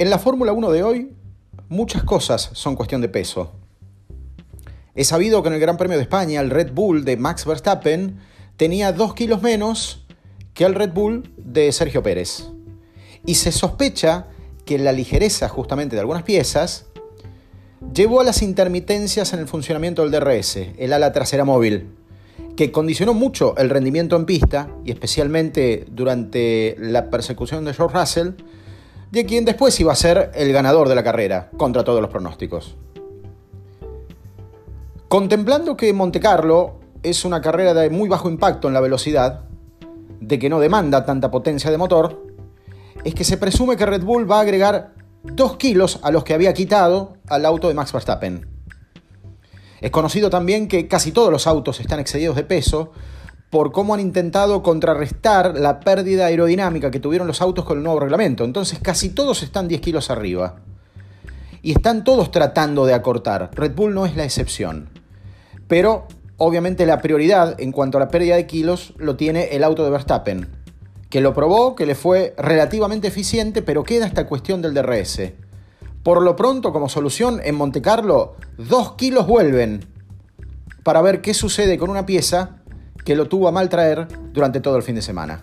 En la Fórmula 1 de hoy, muchas cosas son cuestión de peso. He sabido que en el Gran Premio de España el Red Bull de Max Verstappen tenía 2 kilos menos que el Red Bull de Sergio Pérez. Y se sospecha que la ligereza justamente de algunas piezas llevó a las intermitencias en el funcionamiento del DRS, el ala trasera móvil, que condicionó mucho el rendimiento en pista y especialmente durante la persecución de George Russell, de quien después iba a ser el ganador de la carrera, contra todos los pronósticos. Contemplando que Monte Carlo es una carrera de muy bajo impacto en la velocidad, de que no demanda tanta potencia de motor, es que se presume que Red Bull va a agregar 2 kilos a los que había quitado al auto de Max Verstappen. Es conocido también que casi todos los autos están excedidos de peso por cómo han intentado contrarrestar la pérdida aerodinámica que tuvieron los autos con el nuevo reglamento. Entonces casi todos están 10 kilos arriba. Y están todos tratando de acortar. Red Bull no es la excepción. Pero obviamente la prioridad en cuanto a la pérdida de kilos lo tiene el auto de Verstappen, que lo probó, que le fue relativamente eficiente, pero queda esta cuestión del DRS. Por lo pronto, como solución, en Monte Carlo, 2 kilos vuelven para ver qué sucede con una pieza que lo tuvo a mal traer durante todo el fin de semana.